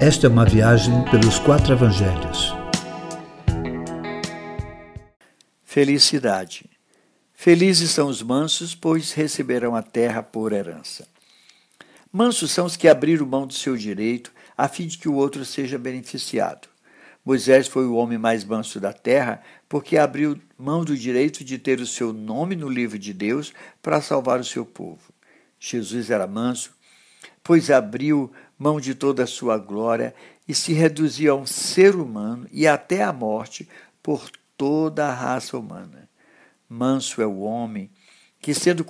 Esta é uma viagem pelos quatro evangelhos. Felicidade. Felizes são os mansos, pois receberão a terra por herança. Mansos são os que abriram mão do seu direito, a fim de que o outro seja beneficiado. Moisés foi o homem mais manso da terra, porque abriu mão do direito de ter o seu nome no livro de Deus para salvar o seu povo. Jesus era manso, pois abriu mão de toda a sua glória e se reduziu a um ser humano e até a morte por toda a raça humana. Manso é o homem que, sendo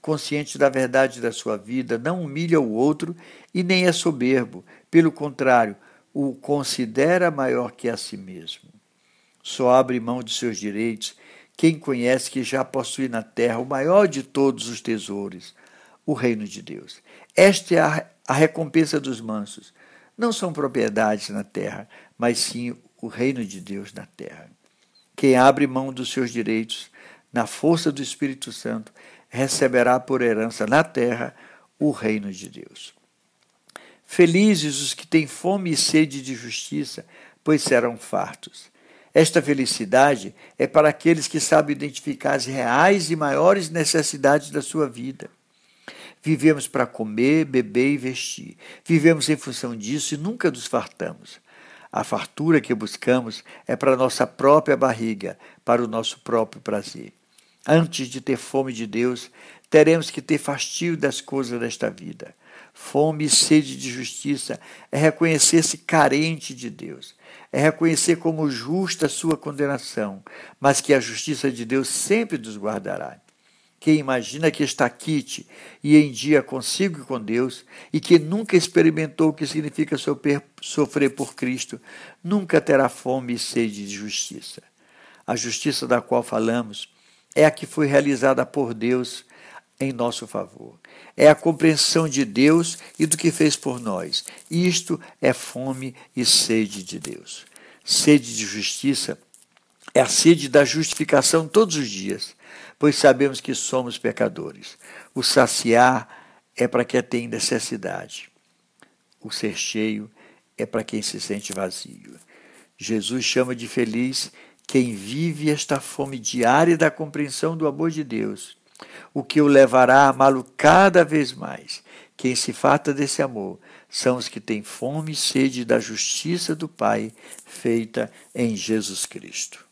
consciente da verdade da sua vida, não humilha o outro e nem é soberbo. Pelo contrário, o considera maior que a si mesmo. Só abre mão de seus direitos quem conhece que já possui na terra o maior de todos os tesouros, o reino de Deus. Esta é a, a recompensa dos mansos. Não são propriedades na terra, mas sim o reino de Deus na terra. Quem abre mão dos seus direitos na força do Espírito Santo receberá por herança na terra o reino de Deus. Felizes os que têm fome e sede de justiça, pois serão fartos. Esta felicidade é para aqueles que sabem identificar as reais e maiores necessidades da sua vida. Vivemos para comer, beber e vestir. Vivemos em função disso e nunca nos fartamos. A fartura que buscamos é para nossa própria barriga, para o nosso próprio prazer. Antes de ter fome de Deus, teremos que ter fastio das coisas desta vida. Fome e sede de justiça é reconhecer-se carente de Deus, é reconhecer como justa a sua condenação, mas que a justiça de Deus sempre nos guardará. Quem imagina que está quite e em dia consigo com Deus e que nunca experimentou o que significa sofrer por Cristo, nunca terá fome e sede de justiça. A justiça da qual falamos é a que foi realizada por Deus em nosso favor. É a compreensão de Deus e do que fez por nós. Isto é fome e sede de Deus. Sede de justiça é a sede da justificação todos os dias, pois sabemos que somos pecadores. O saciar é para quem tem necessidade. O ser cheio é para quem se sente vazio. Jesus chama de feliz quem vive esta fome diária da compreensão do amor de Deus o que o levará a amá-lo cada vez mais. Quem se farta desse amor são os que têm fome e sede da justiça do Pai feita em Jesus Cristo.